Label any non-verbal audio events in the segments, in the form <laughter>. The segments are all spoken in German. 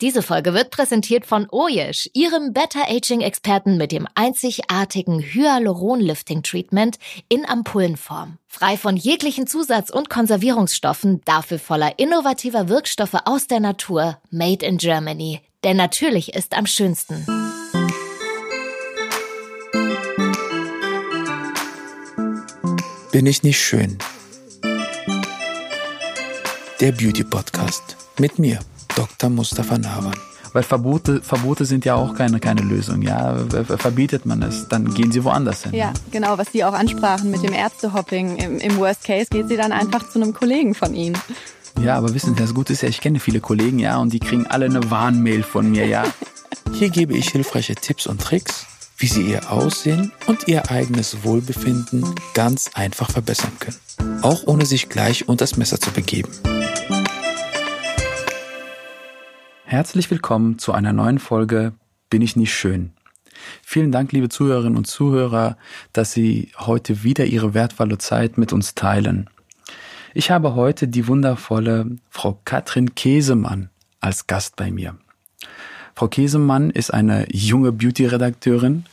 Diese Folge wird präsentiert von Oyesh, ihrem Better Aging Experten mit dem einzigartigen Hyaluron Lifting Treatment in Ampullenform. Frei von jeglichen Zusatz- und Konservierungsstoffen, dafür voller innovativer Wirkstoffe aus der Natur, made in Germany. Denn natürlich ist am schönsten. Bin ich nicht schön? Der Beauty Podcast mit mir, Dr. Mustafa Nawan. Weil Verbote, Verbote sind ja auch keine, keine Lösung. Ja, verbietet man es, dann gehen sie woanders hin. Ja, genau, was Sie auch ansprachen mit dem Ärztehopping. Im, Im Worst Case geht sie dann einfach zu einem Kollegen von Ihnen. Ja, aber wissen Sie, das Gute ist ja, ich kenne viele Kollegen, ja, und die kriegen alle eine Warnmail von mir, ja. <laughs> Hier gebe ich hilfreiche Tipps und Tricks, wie Sie Ihr Aussehen und Ihr eigenes Wohlbefinden ganz einfach verbessern können. Auch ohne sich gleich unter das Messer zu begeben. Herzlich willkommen zu einer neuen Folge Bin ich nicht schön? Vielen Dank, liebe Zuhörerinnen und Zuhörer, dass Sie heute wieder Ihre wertvolle Zeit mit uns teilen. Ich habe heute die wundervolle Frau Katrin Käsemann als Gast bei mir. Frau Käsemann ist eine junge Beauty-Redakteurin.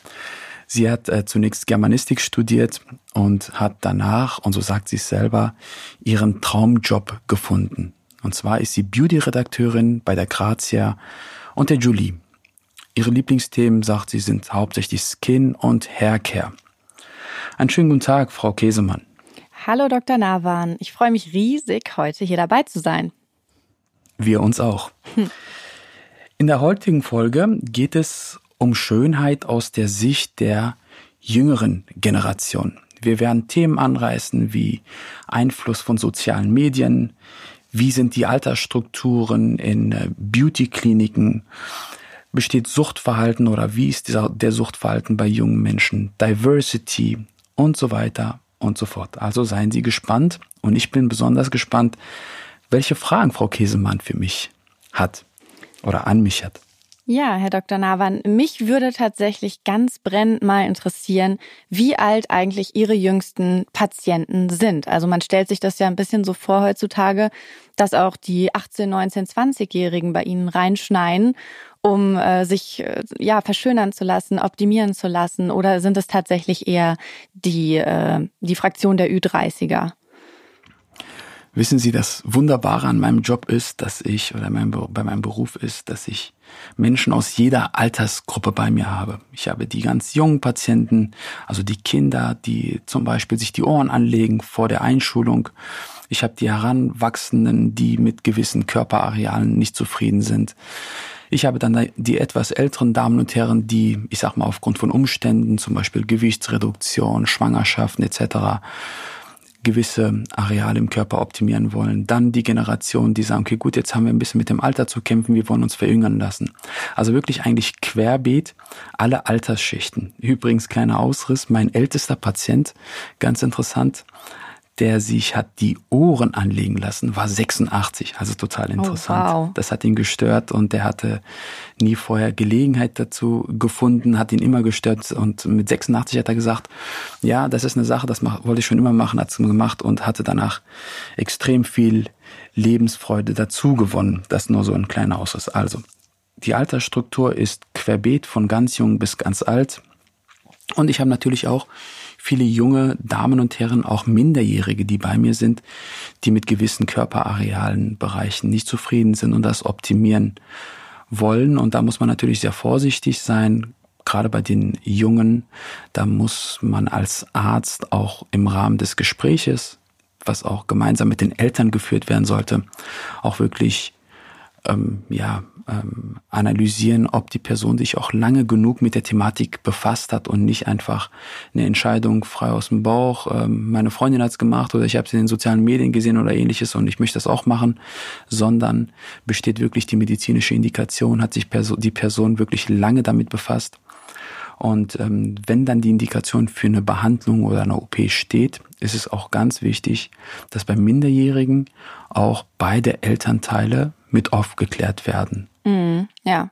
Sie hat äh, zunächst Germanistik studiert und hat danach, und so sagt sie es selber, ihren Traumjob gefunden. Und zwar ist sie Beauty-Redakteurin bei der Grazia und der Julie. Ihre Lieblingsthemen, sagt sie, sind hauptsächlich Skin und Haircare. Einen schönen guten Tag, Frau Käsemann. Hallo Dr. Nawan, ich freue mich riesig, heute hier dabei zu sein. Wir uns auch. Hm. In der heutigen Folge geht es um Schönheit aus der Sicht der jüngeren Generation. Wir werden Themen anreißen wie Einfluss von sozialen Medien, wie sind die Altersstrukturen in äh, Beauty-Kliniken? Besteht Suchtverhalten oder wie ist dieser, der Suchtverhalten bei jungen Menschen? Diversity und so weiter und so fort. Also seien Sie gespannt und ich bin besonders gespannt, welche Fragen Frau Käsemann für mich hat oder an mich hat. Ja, Herr Dr. Nawan, mich würde tatsächlich ganz brennend mal interessieren, wie alt eigentlich Ihre jüngsten Patienten sind. Also man stellt sich das ja ein bisschen so vor heutzutage, dass auch die 18, 19, 20-Jährigen bei Ihnen reinschneien, um äh, sich äh, ja verschönern zu lassen, optimieren zu lassen. Oder sind es tatsächlich eher die, äh, die Fraktion der Ü30er? Wissen Sie, das Wunderbare an meinem Job ist, dass ich, oder mein, bei meinem Beruf ist, dass ich Menschen aus jeder Altersgruppe bei mir habe. Ich habe die ganz jungen Patienten, also die Kinder, die zum Beispiel sich die Ohren anlegen vor der Einschulung. Ich habe die Heranwachsenden, die mit gewissen Körperarealen nicht zufrieden sind. Ich habe dann die etwas älteren Damen und Herren, die, ich sag mal, aufgrund von Umständen, zum Beispiel Gewichtsreduktion, Schwangerschaften etc., gewisse Areale im Körper optimieren wollen. Dann die Generation, die sagen, okay, gut, jetzt haben wir ein bisschen mit dem Alter zu kämpfen, wir wollen uns verjüngern lassen. Also wirklich eigentlich querbeet alle Altersschichten. Übrigens kleiner Ausriss, mein ältester Patient, ganz interessant, der sich hat die Ohren anlegen lassen, war 86, also total oh, interessant. Oh, wow. Das hat ihn gestört und der hatte nie vorher Gelegenheit dazu gefunden, hat ihn immer gestört und mit 86 hat er gesagt, ja, das ist eine Sache, das wollte ich schon immer machen, hat es gemacht und hatte danach extrem viel Lebensfreude dazu gewonnen. Das nur so ein kleiner Ausschuss. Also, die Altersstruktur ist querbeet von ganz jung bis ganz alt. Und ich habe natürlich auch viele junge Damen und Herren, auch Minderjährige, die bei mir sind, die mit gewissen Körperarealen, Bereichen nicht zufrieden sind und das optimieren wollen. Und da muss man natürlich sehr vorsichtig sein, gerade bei den Jungen. Da muss man als Arzt auch im Rahmen des Gespräches, was auch gemeinsam mit den Eltern geführt werden sollte, auch wirklich ähm, ja ähm, analysieren, ob die Person sich auch lange genug mit der Thematik befasst hat und nicht einfach eine Entscheidung frei aus dem Bauch, ähm, meine Freundin hat's gemacht oder ich habe sie in den sozialen Medien gesehen oder ähnliches und ich möchte das auch machen, sondern besteht wirklich die medizinische Indikation, hat sich Perso die Person wirklich lange damit befasst. Und ähm, wenn dann die Indikation für eine Behandlung oder eine OP steht, ist es auch ganz wichtig, dass bei Minderjährigen auch beide Elternteile mit aufgeklärt werden. Mhm, ja,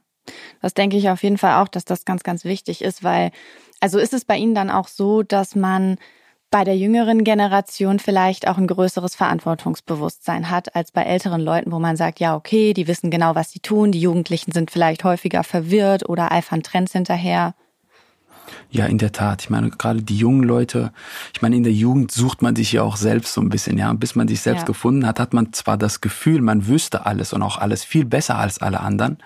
das denke ich auf jeden Fall auch, dass das ganz, ganz wichtig ist, weil, also ist es bei Ihnen dann auch so, dass man bei der jüngeren Generation vielleicht auch ein größeres Verantwortungsbewusstsein hat als bei älteren Leuten, wo man sagt, ja, okay, die wissen genau, was sie tun, die Jugendlichen sind vielleicht häufiger verwirrt oder eifern Trends hinterher. Ja, in der Tat. Ich meine, gerade die jungen Leute, ich meine, in der Jugend sucht man sich ja auch selbst so ein bisschen, ja. Bis man sich selbst ja. gefunden hat, hat man zwar das Gefühl, man wüsste alles und auch alles viel besser als alle anderen,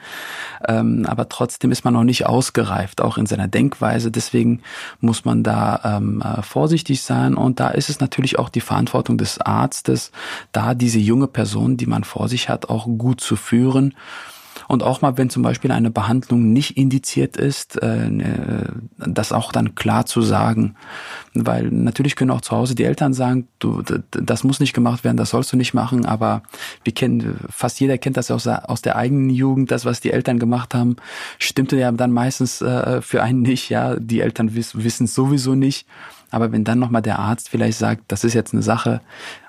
ähm, aber trotzdem ist man noch nicht ausgereift, auch in seiner Denkweise. Deswegen muss man da ähm, äh, vorsichtig sein und da ist es natürlich auch die Verantwortung des Arztes, da diese junge Person, die man vor sich hat, auch gut zu führen und auch mal, wenn zum Beispiel eine Behandlung nicht indiziert ist, äh, äh, das auch dann klar zu sagen. Weil natürlich können auch zu Hause die Eltern sagen, du, das muss nicht gemacht werden, das sollst du nicht machen, aber wir kennen, fast jeder kennt das aus, aus der eigenen Jugend, das, was die Eltern gemacht haben, stimmte ja dann meistens äh, für einen nicht, ja, die Eltern wissen es sowieso nicht. Aber wenn dann nochmal der Arzt vielleicht sagt, das ist jetzt eine Sache,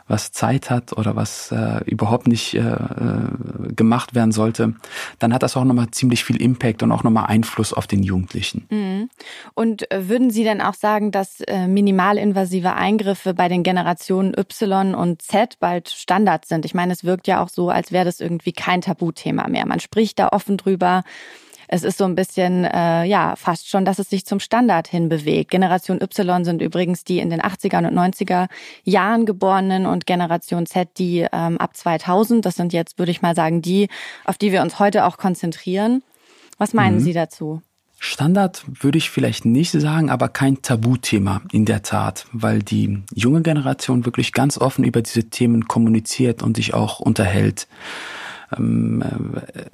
was Zeit hat oder was äh, überhaupt nicht äh, äh, gemacht werden sollte, dann hat das auch nochmal ziemlich viel Impact und auch nochmal Einfluss auf den Jugendlichen. Mhm. Und äh, würden Sie denn auch sagen, dass äh, minimalinvasive Eingriffe bei den Generationen Y und Z bald Standard sind? Ich meine, es wirkt ja auch so, als wäre das irgendwie kein Tabuthema mehr. Man spricht da offen drüber es ist so ein bisschen, äh, ja, fast schon, dass es sich zum Standard hin bewegt. Generation Y sind übrigens die in den 80er und 90er Jahren geborenen und Generation Z die ähm, ab 2000. Das sind jetzt, würde ich mal sagen, die, auf die wir uns heute auch konzentrieren. Was meinen mhm. Sie dazu? Standard würde ich vielleicht nicht sagen, aber kein Tabuthema in der Tat, weil die junge Generation wirklich ganz offen über diese Themen kommuniziert und sich auch unterhält ähm, äh,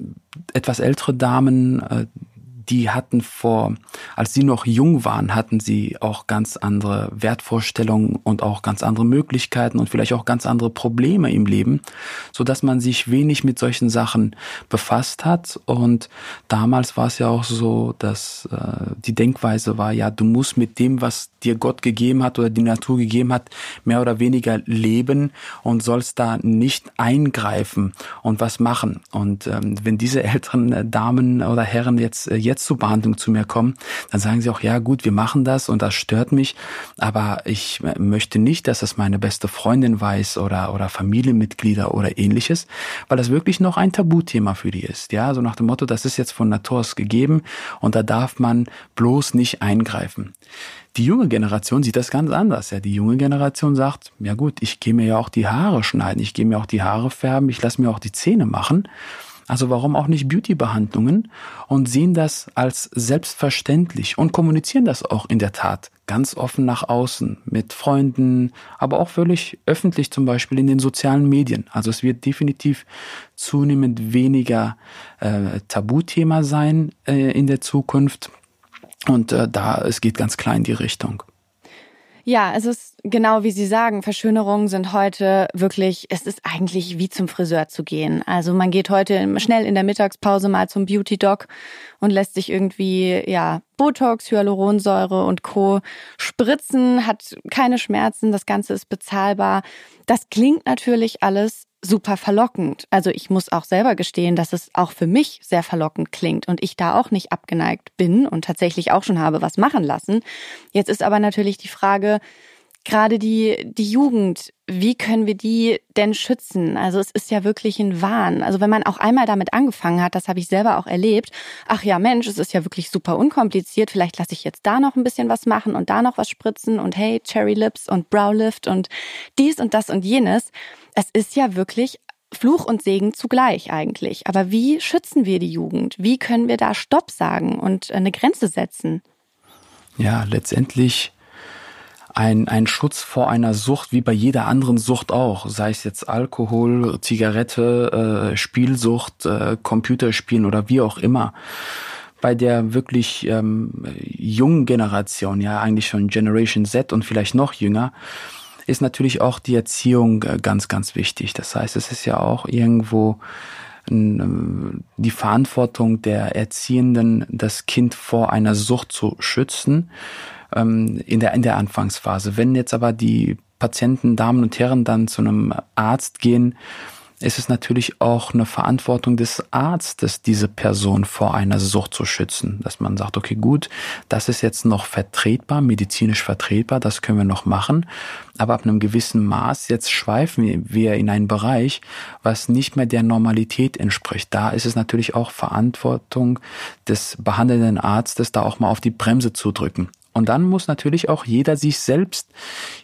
etwas ältere Damen, äh, die hatten vor, als sie noch jung waren, hatten sie auch ganz andere Wertvorstellungen und auch ganz andere Möglichkeiten und vielleicht auch ganz andere Probleme im Leben, so dass man sich wenig mit solchen Sachen befasst hat. Und damals war es ja auch so, dass äh, die Denkweise war, ja, du musst mit dem, was dir Gott gegeben hat oder die Natur gegeben hat, mehr oder weniger leben und sollst da nicht eingreifen und was machen. Und ähm, wenn diese <laughs> älteren Damen oder Herren jetzt, äh, jetzt zur Behandlung zu mir kommen, dann sagen sie auch, ja gut, wir machen das und das stört mich, aber ich möchte nicht, dass das meine beste Freundin weiß oder, oder Familienmitglieder oder ähnliches, weil das wirklich noch ein Tabuthema für die ist. Ja, so nach dem Motto, das ist jetzt von Natur aus gegeben und da darf man bloß nicht eingreifen. Die junge Generation sieht das ganz anders. Ja, die junge Generation sagt, ja gut, ich gehe mir ja auch die Haare schneiden, ich gehe mir auch die Haare färben, ich lasse mir auch die Zähne machen. Also warum auch nicht Beauty-Behandlungen und sehen das als selbstverständlich und kommunizieren das auch in der Tat ganz offen nach außen mit Freunden, aber auch völlig öffentlich zum Beispiel in den sozialen Medien. Also es wird definitiv zunehmend weniger äh, Tabuthema sein äh, in der Zukunft und äh, da es geht ganz klar in die Richtung. Ja, es ist genau wie Sie sagen, Verschönerungen sind heute wirklich, es ist eigentlich wie zum Friseur zu gehen. Also man geht heute schnell in der Mittagspause mal zum Beauty Doc und lässt sich irgendwie, ja, Botox, Hyaluronsäure und Co. spritzen, hat keine Schmerzen, das Ganze ist bezahlbar. Das klingt natürlich alles super verlockend. Also ich muss auch selber gestehen, dass es auch für mich sehr verlockend klingt und ich da auch nicht abgeneigt bin und tatsächlich auch schon habe was machen lassen. Jetzt ist aber natürlich die Frage, gerade die, die Jugend, wie können wir die denn schützen? Also es ist ja wirklich ein Wahn. Also wenn man auch einmal damit angefangen hat, das habe ich selber auch erlebt, ach ja Mensch, es ist ja wirklich super unkompliziert, vielleicht lasse ich jetzt da noch ein bisschen was machen und da noch was spritzen und hey, Cherry Lips und Brow Lift und dies und das und jenes es ist ja wirklich Fluch und Segen zugleich eigentlich. Aber wie schützen wir die Jugend? Wie können wir da Stopp sagen und eine Grenze setzen? Ja, letztendlich ein, ein Schutz vor einer Sucht wie bei jeder anderen Sucht auch, sei es jetzt Alkohol, Zigarette, äh, Spielsucht, äh, Computerspielen oder wie auch immer. Bei der wirklich ähm, jungen Generation, ja eigentlich schon Generation Z und vielleicht noch jünger, ist natürlich auch die Erziehung äh, ganz, ganz wichtig. Das heißt, es ist ja auch irgendwo ähm, die Verantwortung der Erziehenden, das Kind vor einer Sucht zu schützen ähm, in der, in der Anfangsphase. Wenn jetzt aber die Patienten, Damen und Herren dann zu einem Arzt gehen, ist es natürlich auch eine Verantwortung des Arztes, diese Person vor einer Sucht zu schützen. Dass man sagt, okay, gut, das ist jetzt noch vertretbar, medizinisch vertretbar, das können wir noch machen. Aber ab einem gewissen Maß, jetzt schweifen wir in einen Bereich, was nicht mehr der Normalität entspricht. Da ist es natürlich auch Verantwortung des behandelnden Arztes, da auch mal auf die Bremse zu drücken. Und dann muss natürlich auch jeder sich selbst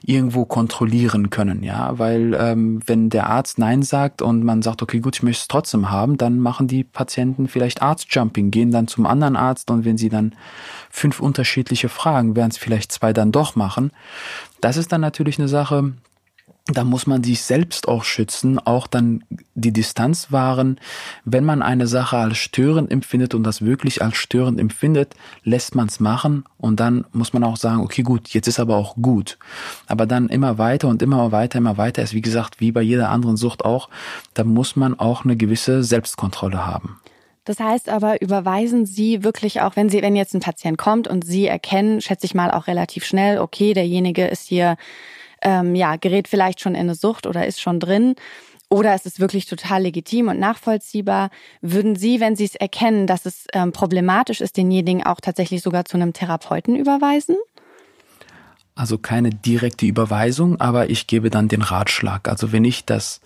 irgendwo kontrollieren können, ja, weil ähm, wenn der Arzt Nein sagt und man sagt, okay, gut, ich möchte es trotzdem haben, dann machen die Patienten vielleicht Arztjumping, gehen dann zum anderen Arzt und wenn sie dann fünf unterschiedliche Fragen, werden es vielleicht zwei dann doch machen. Das ist dann natürlich eine Sache, da muss man sich selbst auch schützen, auch dann die Distanz wahren. Wenn man eine Sache als störend empfindet und das wirklich als störend empfindet, lässt man es machen und dann muss man auch sagen, okay, gut, jetzt ist aber auch gut. Aber dann immer weiter und immer weiter, immer weiter ist, wie gesagt, wie bei jeder anderen Sucht auch, da muss man auch eine gewisse Selbstkontrolle haben. Das heißt aber, überweisen Sie wirklich auch, wenn Sie, wenn jetzt ein Patient kommt und Sie erkennen, schätze ich mal auch relativ schnell, okay, derjenige ist hier ähm, ja, gerät vielleicht schon in eine Sucht oder ist schon drin. Oder es ist wirklich total legitim und nachvollziehbar. Würden Sie, wenn Sie es erkennen, dass es ähm, problematisch ist, denjenigen auch tatsächlich sogar zu einem Therapeuten überweisen? Also keine direkte Überweisung, aber ich gebe dann den Ratschlag. Also wenn ich das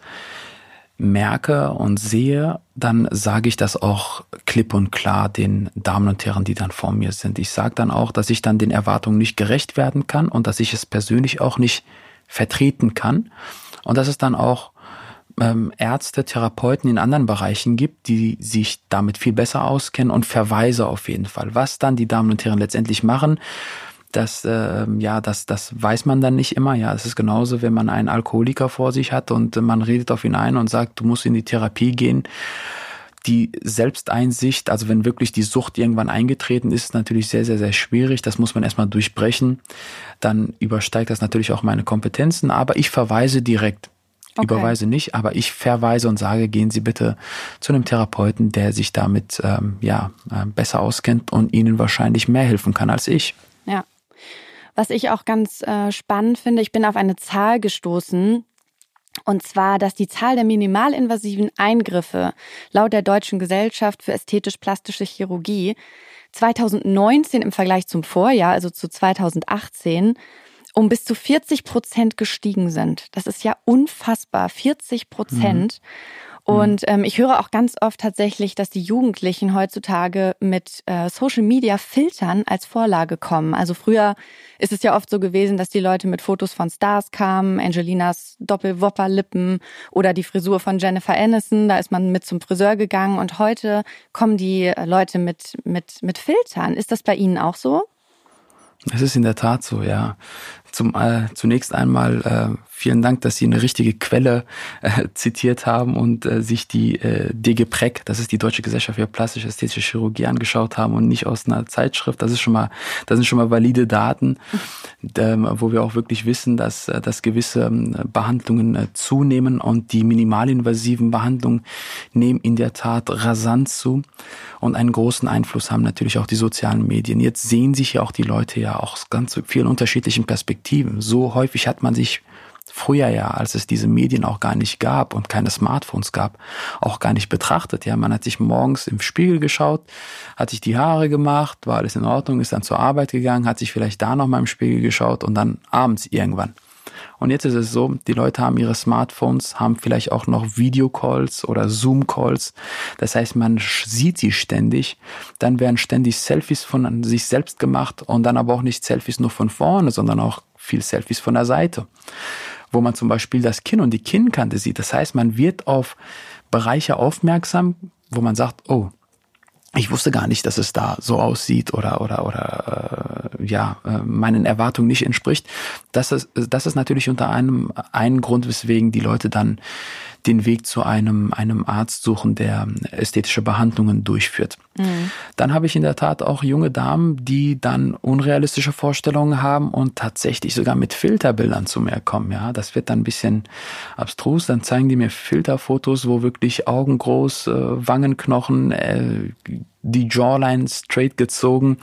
merke und sehe, dann sage ich das auch klipp und klar den Damen und Herren, die dann vor mir sind. Ich sage dann auch, dass ich dann den Erwartungen nicht gerecht werden kann und dass ich es persönlich auch nicht vertreten kann. Und dass es dann auch ähm, Ärzte, Therapeuten in anderen Bereichen gibt, die sich damit viel besser auskennen und Verweise auf jeden Fall. Was dann die Damen und Herren letztendlich machen, das, äh, ja, das, das weiß man dann nicht immer. Ja, es ist genauso, wenn man einen Alkoholiker vor sich hat und man redet auf ihn ein und sagt, du musst in die Therapie gehen die Selbsteinsicht, also wenn wirklich die Sucht irgendwann eingetreten ist, natürlich sehr, sehr, sehr schwierig. Das muss man erstmal durchbrechen. Dann übersteigt das natürlich auch meine Kompetenzen, aber ich verweise direkt. Okay. Überweise nicht, aber ich verweise und sage, gehen Sie bitte zu einem Therapeuten, der sich damit ähm, ja äh, besser auskennt und Ihnen wahrscheinlich mehr helfen kann als ich. Ja. Was ich auch ganz äh, spannend finde, ich bin auf eine Zahl gestoßen, und zwar, dass die Zahl der minimalinvasiven Eingriffe laut der Deutschen Gesellschaft für ästhetisch-plastische Chirurgie 2019 im Vergleich zum Vorjahr, also zu 2018, um bis zu 40 Prozent gestiegen sind. Das ist ja unfassbar. 40 Prozent. Mhm. Mhm. Und ähm, ich höre auch ganz oft tatsächlich, dass die Jugendlichen heutzutage mit äh, Social Media Filtern als Vorlage kommen. Also früher ist es ja oft so gewesen, dass die Leute mit Fotos von Stars kamen, Angelinas Doppelwopperlippen oder die Frisur von Jennifer Aniston, da ist man mit zum Friseur gegangen und heute kommen die Leute mit, mit, mit Filtern. Ist das bei Ihnen auch so? Es ist in der Tat so, ja. Zum, äh, zunächst einmal äh, vielen Dank, dass Sie eine richtige Quelle äh, zitiert haben und äh, sich die äh, DGPREC, das ist die Deutsche Gesellschaft für plastische ästhetische Chirurgie, angeschaut haben und nicht aus einer Zeitschrift. Das ist schon mal, das sind schon mal valide Daten, ähm, wo wir auch wirklich wissen, dass, äh, dass gewisse ähm, Behandlungen äh, zunehmen und die minimalinvasiven Behandlungen nehmen in der Tat rasant zu und einen großen Einfluss haben natürlich auch die sozialen Medien. Jetzt sehen sich ja auch die Leute ja auch aus ganz vielen unterschiedlichen Perspektiven. So häufig hat man sich früher ja, als es diese Medien auch gar nicht gab und keine Smartphones gab, auch gar nicht betrachtet. Ja, man hat sich morgens im Spiegel geschaut, hat sich die Haare gemacht, war alles in Ordnung, ist dann zur Arbeit gegangen, hat sich vielleicht da noch mal im Spiegel geschaut und dann abends irgendwann. Und jetzt ist es so, die Leute haben ihre Smartphones, haben vielleicht auch noch Videocalls oder Zoom-Calls. Das heißt, man sieht sie ständig. Dann werden ständig Selfies von sich selbst gemacht und dann aber auch nicht Selfies nur von vorne, sondern auch viel Selfies von der Seite wo man zum Beispiel das Kinn und die Kinnkante sieht. Das heißt, man wird auf Bereiche aufmerksam, wo man sagt, oh, ich wusste gar nicht, dass es da so aussieht oder oder oder äh, ja äh, meinen Erwartungen nicht entspricht. Das ist das ist natürlich unter einem einen Grund, weswegen die Leute dann den Weg zu einem, einem Arzt suchen, der ästhetische Behandlungen durchführt. Mhm. Dann habe ich in der Tat auch junge Damen, die dann unrealistische Vorstellungen haben und tatsächlich sogar mit Filterbildern zu mir kommen. Ja, das wird dann ein bisschen abstrus. Dann zeigen die mir Filterfotos, wo wirklich Augen groß, äh, Wangenknochen, äh, die Jawline straight gezogen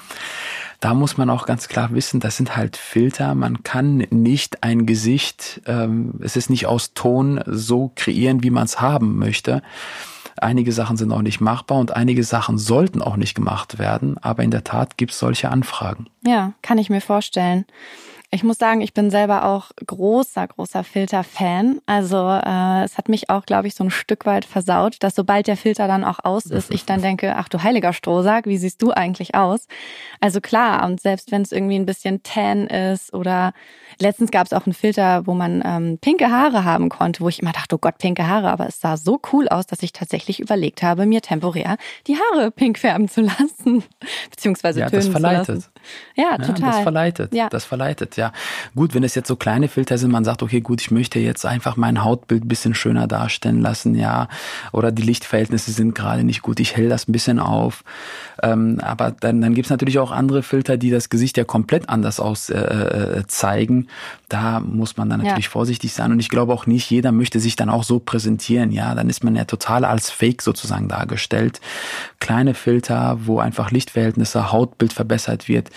da muss man auch ganz klar wissen, das sind halt Filter. Man kann nicht ein Gesicht, ähm, es ist nicht aus Ton so kreieren, wie man es haben möchte. Einige Sachen sind auch nicht machbar und einige Sachen sollten auch nicht gemacht werden. Aber in der Tat gibt es solche Anfragen. Ja, kann ich mir vorstellen. Ich muss sagen, ich bin selber auch großer, großer Filter-Fan. Also äh, es hat mich auch, glaube ich, so ein Stück weit versaut, dass sobald der Filter dann auch aus ist, ich dann denke, ach du heiliger Strohsack, wie siehst du eigentlich aus? Also klar, und selbst wenn es irgendwie ein bisschen tan ist oder letztens gab es auch einen Filter, wo man ähm, pinke Haare haben konnte, wo ich immer dachte, oh Gott, pinke Haare, aber es sah so cool aus, dass ich tatsächlich überlegt habe, mir temporär die Haare pink färben zu lassen, <laughs> beziehungsweise ja, tönen das verleitet. zu lassen. Ja, total. Ja, das verleitet. Ja. Das verleitet, ja. Gut, wenn es jetzt so kleine Filter sind, man sagt, okay, gut, ich möchte jetzt einfach mein Hautbild ein bisschen schöner darstellen lassen, ja. Oder die Lichtverhältnisse sind gerade nicht gut, ich hell das ein bisschen auf. Ähm, aber dann, dann gibt es natürlich auch andere Filter, die das Gesicht ja komplett anders aus äh, äh, zeigen. Da muss man dann natürlich Ja. vorsichtig sein. Und ich glaube auch nicht, jeder möchte sich dann auch so präsentieren. Ja, dann ist man ja total als Fake sozusagen dargestellt. Kleine Filter, wo einfach Lichtverhältnisse, Hautbild verbessert wird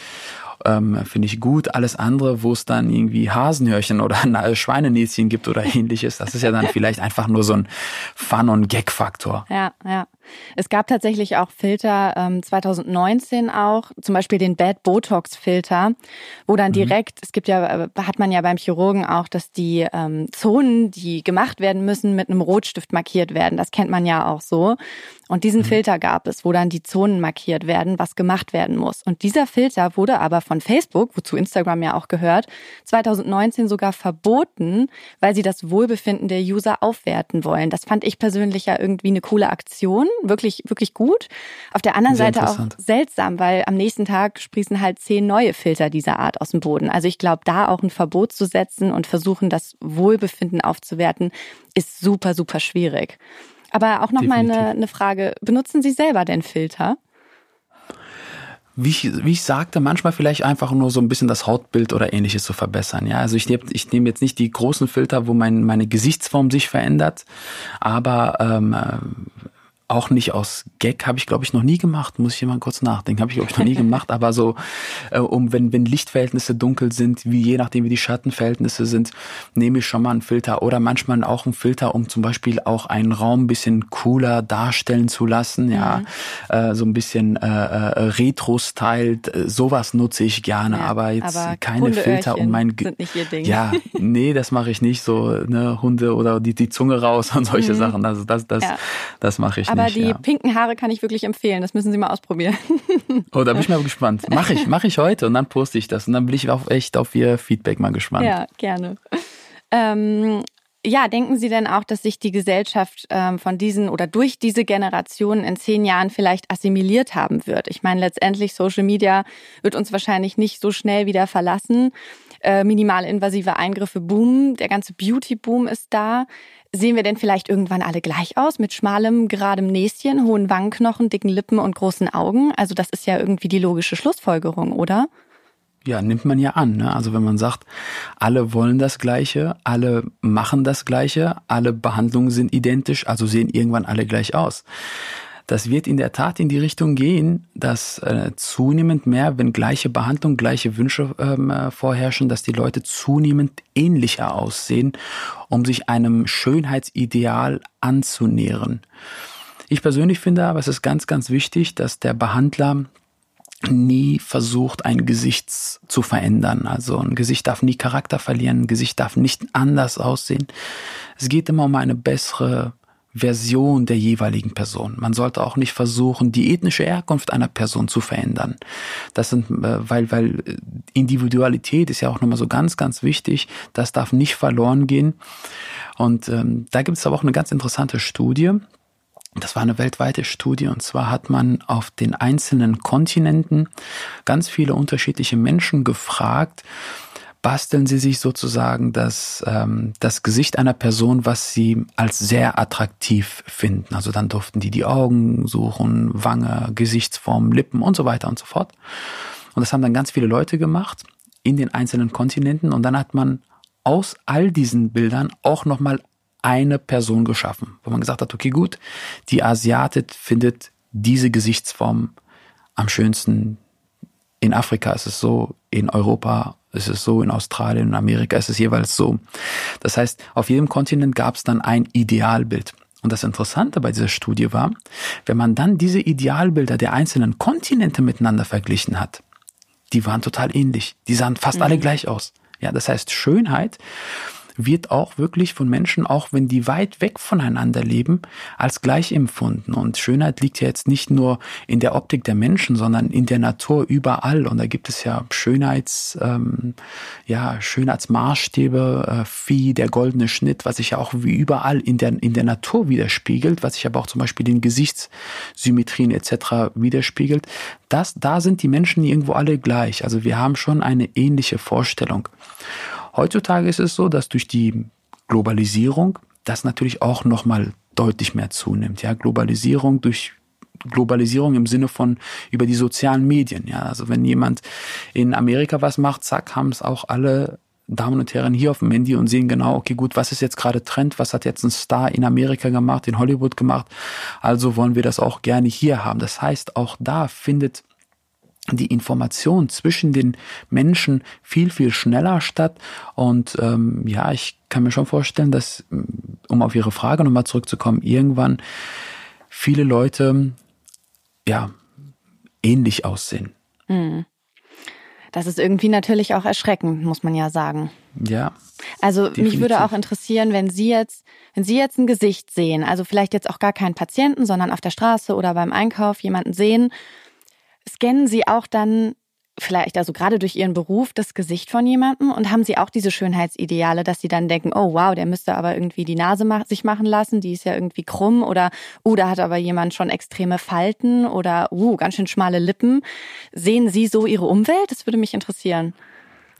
ähm, finde ich gut. Alles andere, wo es dann irgendwie Hasenhörchen oder <laughs> ein Schweinenäschen gibt oder ähnliches, das ist ja dann <laughs> vielleicht einfach nur so ein Fun- und Gag-Faktor. Ja, ja. Es gab tatsächlich auch Filter, ähm, 2019 auch, zum Beispiel den Bad Botox Filter, wo dann direkt, es gibt ja, äh, hat man ja beim Chirurgen auch, dass die ähm, Zonen, die gemacht werden müssen, mit einem Rotstift markiert werden. Das kennt man ja auch so. Und diesen Filter gab es, wo dann die Zonen markiert werden, was gemacht werden muss. Und dieser Filter wurde aber von Facebook, wozu Instagram ja auch gehört, 2019 sogar verboten, weil sie das Wohlbefinden der User aufwerten wollen. Das fand ich persönlich ja irgendwie eine coole Aktion, wirklich, wirklich gut. Auf der anderen Sehr Seite auch seltsam, weil am nächsten Tag sprießen halt zehn neue Filter dieser Art aus dem Boden. Also ich glaube, da auch ein Verbot zu setzen und versuchen, das Wohlbefinden aufzuwerten, ist super, super schwierig. Aber auch noch mal eine, eine Frage. Benutzen Sie selber denn Filter? Wie ich, wie ich sagte, manchmal vielleicht einfach nur so ein bisschen das Hautbild oder ähnliches zu verbessern. Ja, also ich nehme ich nehme jetzt nicht die großen Filter, wo mein, meine Gesichtsform sich verändert, aber ähm, äh, auch nicht aus Gag habe ich glaube ich noch nie gemacht. Muss ich mal kurz nachdenken. Habe ich glaube ich noch nie gemacht. Aber so äh, um wenn wenn Lichtverhältnisse dunkel sind, wie je nachdem wie die Schattenverhältnisse sind, nehme ich schon mal einen Filter oder manchmal auch einen Filter, um zum Beispiel auch einen Raum ein bisschen cooler darstellen zu lassen. Ja, äh, so ein bisschen äh, äh, Retro-styled. äh, Sowas nutze ich gerne, Ja, aber jetzt aber keine Filter um mein Ge- sind nicht Ihr Ding. ja, <laughs> nee, das mache ich nicht. So ne Hunde oder die die Zunge raus und solche Sachen. Also das das Ja. das mache ich Aber nicht. die ja. pinken Haare kann ich wirklich empfehlen. Das müssen Sie mal ausprobieren. <laughs> Oh, da bin ich mal gespannt. Mache ich, mache ich heute und dann poste ich das und dann bin ich auch echt auf Ihr Feedback mal gespannt. Ja, gerne. Ähm, ja, denken Sie denn auch, dass sich die Gesellschaft ähm, von diesen oder durch diese Generationen in zehn Jahren vielleicht assimiliert haben wird? Ich meine, letztendlich Social Media wird uns wahrscheinlich nicht so schnell wieder verlassen. Äh, minimalinvasive Eingriffe boomen, der ganze Beauty-Boom ist da. Sehen wir denn vielleicht irgendwann alle gleich aus mit schmalem, geradem Näschen, hohen Wangenknochen, dicken Lippen und großen Augen? Also das ist ja irgendwie die logische Schlussfolgerung, oder? Ja, nimmt man ja an. Ne? Also wenn man sagt, alle wollen das Gleiche, alle machen das Gleiche, alle Behandlungen sind identisch, also sehen irgendwann alle gleich aus. Das wird in der Tat in die Richtung gehen, dass äh, zunehmend mehr, wenn gleiche Behandlung, gleiche Wünsche ähm, äh, vorherrschen, dass die Leute zunehmend ähnlicher aussehen, um sich einem Schönheitsideal anzunähern. Ich persönlich finde aber, es ist ganz, ganz wichtig, dass der Behandler nie versucht, ein Gesicht zu verändern. Also ein Gesicht darf nie Charakter verlieren, ein Gesicht darf nicht anders aussehen. Es geht immer um eine bessere Version der jeweiligen Person. Man sollte auch nicht versuchen, die ethnische Herkunft einer Person zu verändern. Das sind, äh, weil, weil Individualität ist ja auch nochmal so ganz, ganz wichtig. Das darf nicht verloren gehen. Und ähm, da gibt es aber auch eine ganz interessante Studie. Das war eine weltweite Studie und zwar hat man auf den einzelnen Kontinenten ganz viele unterschiedliche Menschen gefragt, basteln sie sich sozusagen das, ähm, das Gesicht einer Person, was sie als sehr attraktiv finden. Also dann durften die die Augen suchen, Wange, Gesichtsform, Lippen und so weiter und so fort. Und das haben dann ganz viele Leute gemacht in den einzelnen Kontinenten und dann hat man aus all diesen Bildern auch nochmal eine Person geschaffen, wo man gesagt hat, okay, gut, die Asiatin findet diese Gesichtsform am schönsten in Afrika ist es so, in Europa ist es so, in Australien, in Amerika ist es jeweils so. Das heißt, auf jedem Kontinent gab es dann ein Idealbild. Und das Interessante bei dieser Studie war, wenn man dann diese Idealbilder der einzelnen Kontinente miteinander verglichen hat, die waren total ähnlich. Die sahen fast mhm. alle gleich aus. Ja, das heißt, Schönheit wird auch wirklich von Menschen, auch wenn die weit weg voneinander leben, als gleich empfunden. Und Schönheit liegt ja jetzt nicht nur in der Optik der Menschen, sondern in der Natur überall. Und da gibt es ja Schönheits, ähm, ja, Schönheitsmaßstäbe, äh, Vieh, der goldene Schnitt, was sich ja auch wie überall in der, in der Natur widerspiegelt, was sich aber auch zum Beispiel in Gesichtssymmetrien etc. widerspiegelt. Das, da sind die Menschen irgendwo alle gleich. Also wir haben schon eine ähnliche Vorstellung. Heutzutage ist es so, dass durch die Globalisierung das natürlich auch nochmal deutlich mehr zunimmt. Ja, Globalisierung durch Globalisierung im Sinne von über die sozialen Medien. Ja, also wenn jemand in Amerika was macht, zack, haben es auch alle Damen und Herren hier auf dem Handy und sehen genau, okay, gut, was ist jetzt gerade Trend? Was hat jetzt ein Star in Amerika gemacht, in Hollywood gemacht? Also wollen wir das auch gerne hier haben. Das heißt, auch da findet die Information zwischen den Menschen viel, viel schneller statt. Und ähm, ja, ich kann mir schon vorstellen, dass, um auf Ihre Frage nochmal zurückzukommen, irgendwann viele Leute ja ähnlich aussehen. Mhm. Das ist irgendwie natürlich auch erschreckend, muss man ja sagen. Ja. Also definitiv. mich würde auch interessieren, wenn Sie jetzt, wenn Sie jetzt ein Gesicht sehen, also vielleicht jetzt auch gar keinen Patienten, sondern auf der Straße oder beim Einkauf jemanden sehen Scannen Sie auch dann vielleicht, also gerade durch Ihren Beruf, das Gesicht von jemandem und haben Sie auch diese Schönheitsideale, dass Sie dann denken, oh wow, der müsste aber irgendwie die Nase sich machen lassen, die ist ja irgendwie krumm oder, uh, da hat aber jemand schon extreme Falten oder, uh, ganz schön schmale Lippen. Sehen Sie so Ihre Umwelt? Das würde mich interessieren.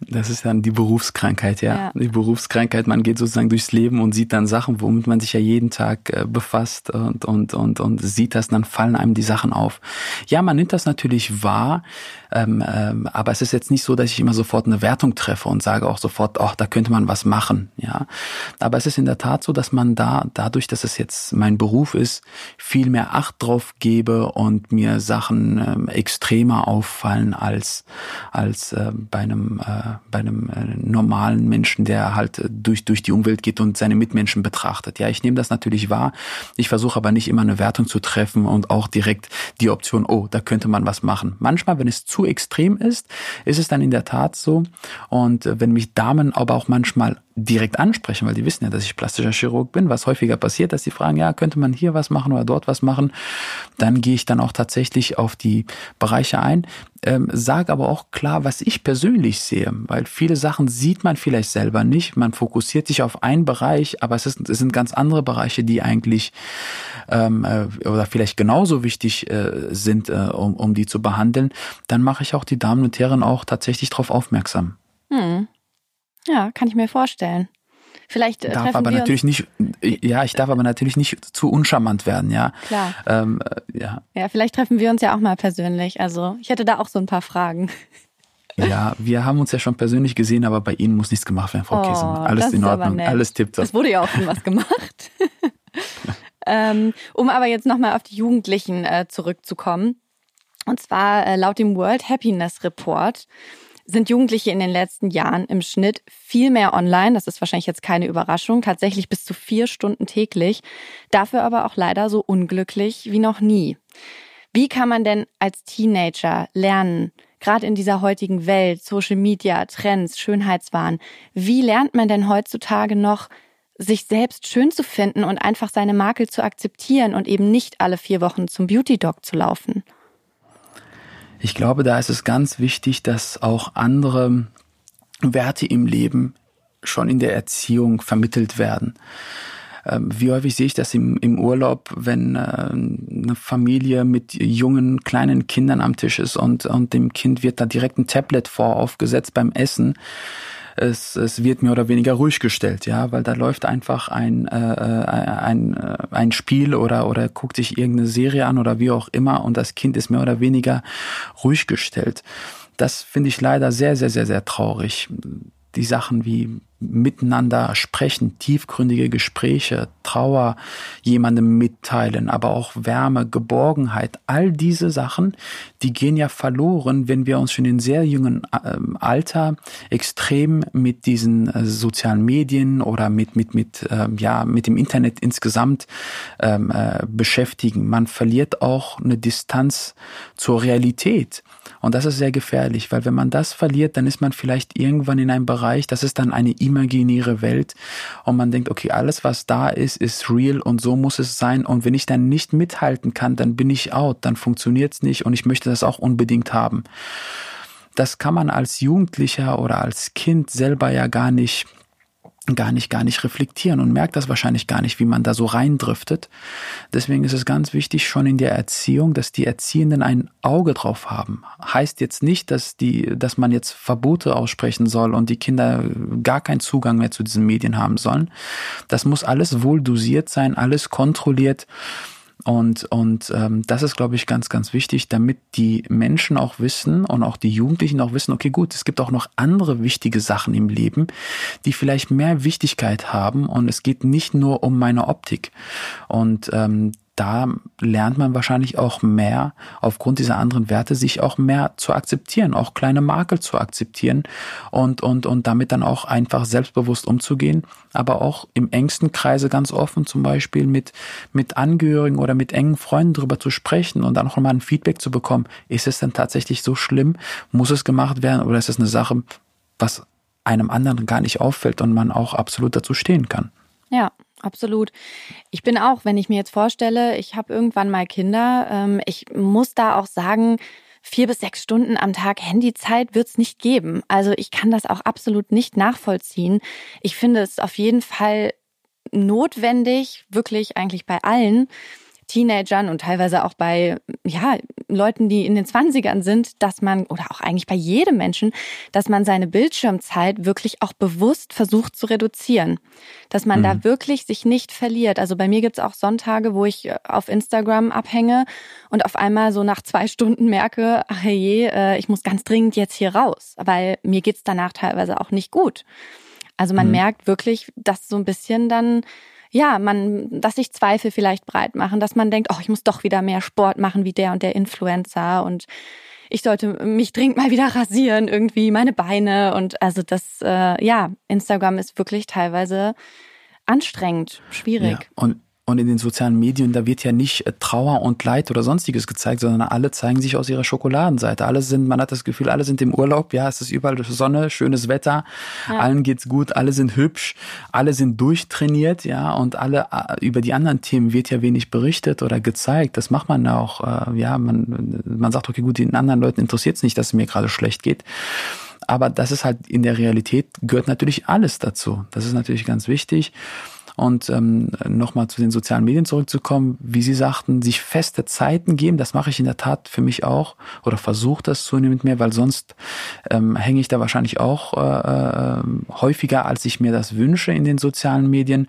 Das ist dann die Berufskrankheit, ja. ja. Die Berufskrankheit, man geht sozusagen durchs Leben und sieht dann Sachen, womit man sich ja jeden Tag äh, befasst und, und, und, und sieht das, dann fallen einem die Sachen auf. Ja, man nimmt das natürlich wahr, ähm, ähm, aber es ist jetzt nicht so, dass ich immer sofort eine Wertung treffe und sage auch sofort, ach, da könnte man was machen, ja. Aber es ist in der Tat so, dass man da, dadurch, dass es jetzt mein Beruf ist, viel mehr Acht drauf gebe und mir Sachen ähm, extremer auffallen als, als äh, bei einem äh, bei einem äh, normalen Menschen, der halt äh, durch, durch die Umwelt geht und seine Mitmenschen betrachtet. Ja, ich nehme das natürlich wahr. Ich versuche aber nicht immer eine Wertung zu treffen und auch direkt die Option, oh, da könnte man was machen. Manchmal, wenn es zu extrem ist, ist es dann in der Tat so. Und äh, wenn mich Damen aber auch manchmal direkt ansprechen, weil die wissen ja, dass ich plastischer Chirurg bin, was häufiger passiert, dass sie fragen, ja, könnte man hier was machen oder dort was machen, dann gehe ich dann auch tatsächlich auf die Bereiche ein, ähm, sage aber auch klar, was ich persönlich sehe, weil viele Sachen sieht man vielleicht selber nicht, man fokussiert sich auf einen Bereich, aber es, ist, es sind ganz andere Bereiche, die eigentlich ähm, äh, oder vielleicht genauso wichtig äh, sind, äh, um, um die zu behandeln, dann mache ich auch die Damen und Herren auch tatsächlich darauf aufmerksam. Hm. Ja, kann ich mir vorstellen. Vielleicht äh, darf aber natürlich nicht, ja, ich darf aber natürlich nicht zu uncharmant werden, ja. Klar. Ähm, äh, ja. Ja, vielleicht treffen wir uns ja auch mal persönlich. Also ich hätte da auch so ein paar Fragen. <laughs> Ja, wir haben uns ja schon persönlich gesehen, aber bei Ihnen muss nichts gemacht werden, Frau oh, Kiesen. Alles in Ordnung, alles tippt. Es wurde ja auch schon was gemacht. <laughs> ähm, um aber jetzt nochmal auf die Jugendlichen äh, zurückzukommen. Und zwar äh, laut dem World Happiness Report sind Jugendliche in den letzten Jahren im Schnitt viel mehr online. Das ist wahrscheinlich jetzt keine Überraschung. Tatsächlich bis zu vier Stunden täglich. Dafür aber auch leider so unglücklich wie noch nie. Wie kann man denn als Teenager lernen, gerade in dieser heutigen Welt, Social Media, Trends, Schönheitswahn, wie lernt man denn heutzutage noch, sich selbst schön zu finden und einfach seine Makel zu akzeptieren und eben nicht alle vier Wochen zum Beauty Dog zu laufen? Ich glaube, da ist es ganz wichtig, dass auch andere Werte im Leben schon in der Erziehung vermittelt werden. Ähm, wie häufig sehe ich das im, im Urlaub, wenn äh, eine Familie mit jungen, kleinen Kindern am Tisch ist und, und dem Kind wird da direkt ein Tablet vor aufgesetzt beim Essen es, es wird mehr oder weniger ruhig gestellt, ja, weil da läuft einfach ein, äh, äh, ein, äh, ein Spiel oder, oder guckt sich irgendeine Serie an oder wie auch immer und das Kind ist mehr oder weniger ruhig gestellt. Das finde ich leider sehr, sehr, sehr, sehr traurig. Die Sachen wie miteinander sprechen, tiefgründige Gespräche, Trauer jemandem mitteilen, aber auch Wärme, Geborgenheit, all diese Sachen, die gehen ja verloren, wenn wir uns schon in sehr jungen ähm, Alter extrem mit diesen äh, sozialen Medien oder mit mit mit äh, ja mit dem Internet insgesamt ähm, äh, beschäftigen. Man verliert auch eine Distanz zur Realität. Und das ist sehr gefährlich, weil wenn man das verliert, dann ist man vielleicht irgendwann in einem Bereich, das ist dann eine imaginäre Welt und man denkt, okay, alles was da ist, ist real und so muss es sein. Und wenn ich dann nicht mithalten kann, dann bin ich out, dann funktioniert es nicht und ich möchte das auch unbedingt haben. Das kann man als Jugendlicher oder als Kind selber ja gar nicht gar nicht, gar nicht reflektieren und merkt das wahrscheinlich gar nicht, wie man da so reindriftet. Deswegen ist es ganz wichtig schon in der Erziehung, dass die Erziehenden ein Auge drauf haben. Heißt jetzt nicht, dass die, dass man jetzt Verbote aussprechen soll und die Kinder gar keinen Zugang mehr zu diesen Medien haben sollen. Das muss alles wohl dosiert sein, alles kontrolliert und, und ähm, das ist, glaube ich, ganz, ganz wichtig, damit die Menschen auch wissen und auch die Jugendlichen auch wissen, okay, gut, es gibt auch noch andere wichtige Sachen im Leben, die vielleicht mehr Wichtigkeit haben und es geht nicht nur um meine Optik. Und ähm, da lernt man wahrscheinlich auch mehr, aufgrund dieser anderen Werte, sich auch mehr zu akzeptieren, auch kleine Makel zu akzeptieren und, und, und damit dann auch einfach selbstbewusst umzugehen, aber auch im engsten Kreise ganz offen zum Beispiel mit, mit Angehörigen oder mit engen Freunden darüber zu sprechen und dann auch mal ein Feedback zu bekommen. Ist es denn tatsächlich so schlimm? Muss es gemacht werden oder ist es eine Sache, was einem anderen gar nicht auffällt und man auch absolut dazu stehen kann? Ja, absolut. Ich bin auch, wenn ich mir jetzt vorstelle, ich habe irgendwann mal Kinder, ähm, ich muss da auch sagen, vier bis sechs Stunden am Tag Handyzeit wird es nicht geben. Also ich kann das auch absolut nicht nachvollziehen. Ich finde es auf jeden Fall notwendig, wirklich eigentlich bei allen, Teenagern und teilweise auch bei ja, Leuten, die in den Zwanzigern sind, dass man, oder auch eigentlich bei jedem Menschen, dass man seine Bildschirmzeit wirklich auch bewusst versucht zu reduzieren. Dass man mhm. da wirklich sich nicht verliert. Also bei mir gibt's auch Sonntage, wo ich äh, auf Instagram abhänge und auf einmal so nach zwei Stunden merke, ach je, äh, ich muss ganz dringend jetzt hier raus, weil mir geht's danach teilweise auch nicht gut. Also man mhm. merkt wirklich, dass so ein bisschen dann ja, man, dass sich Zweifel vielleicht breit machen, dass man denkt, oh, ich muss doch wieder mehr Sport machen wie der und der Influencer und ich sollte mich dringend mal wieder rasieren, irgendwie meine Beine und also das, äh, ja, Instagram ist wirklich teilweise anstrengend, schwierig. Ja, und und in den sozialen Medien, da wird ja nicht äh, Trauer und Leid oder sonstiges gezeigt, sondern alle zeigen sich aus ihrer Schokoladenseite. Alle sind, man hat das Gefühl, alle sind im Urlaub, ja, es ist überall Sonne, schönes Wetter, ja. allen geht's gut, alle sind hübsch, alle sind durchtrainiert, ja, und alle äh, über die anderen Themen wird ja wenig berichtet oder gezeigt. Das macht man auch, äh, ja, man, man sagt, okay, gut, den anderen Leuten interessiert es nicht, dass es mir gerade schlecht geht. Aber das ist halt in der Realität gehört natürlich alles dazu. Das ist natürlich ganz wichtig. Und ähm, nochmal zu den sozialen Medien zurückzukommen, wie Sie sagten, sich feste Zeiten geben, das mache ich in der Tat für mich auch oder versuche das zunehmend mehr, weil sonst ähm, hänge ich da wahrscheinlich auch äh, äh, häufiger, als ich mir das wünsche in den sozialen Medien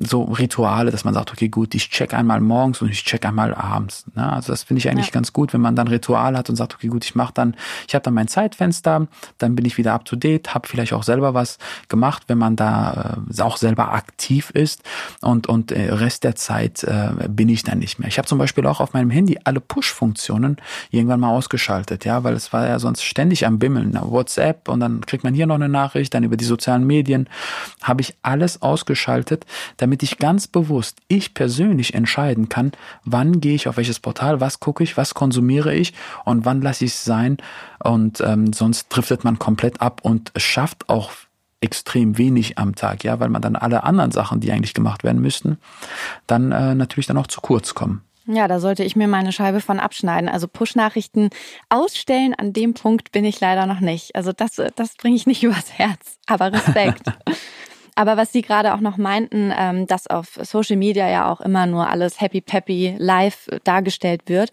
so Rituale, dass man sagt, okay, gut, ich check einmal morgens und ich check einmal abends. Ne? Also das finde ich eigentlich ja. ganz gut, wenn man dann Ritual hat und sagt, okay, gut, ich mache dann, ich habe dann mein Zeitfenster, dann bin ich wieder up to date, habe vielleicht auch selber was gemacht, wenn man da äh, auch selber aktiv ist und und äh, Rest der Zeit äh, bin ich dann nicht mehr. Ich habe zum Beispiel auch auf meinem Handy alle Push-Funktionen irgendwann mal ausgeschaltet, ja, weil es war ja sonst ständig am Bimmeln, ne? WhatsApp und dann kriegt man hier noch eine Nachricht, dann über die sozialen Medien habe ich alles ausgeschaltet, damit damit ich ganz bewusst, ich persönlich entscheiden kann, wann gehe ich auf welches Portal, was gucke ich, was konsumiere ich und wann lasse ich es sein. Und ähm, sonst driftet man komplett ab und schafft auch extrem wenig am Tag, ja, weil man dann alle anderen Sachen, die eigentlich gemacht werden müssten, dann äh, natürlich dann auch zu kurz kommen. Ja, da sollte ich mir meine Scheibe von abschneiden. Also Push-Nachrichten ausstellen, an dem Punkt bin ich leider noch nicht. Also das, das bringe ich nicht <laughs> übers Herz. Aber Respekt. <laughs> Aber was Sie gerade auch noch meinten, ähm, dass auf Social Media ja auch immer nur alles happy peppy live dargestellt wird.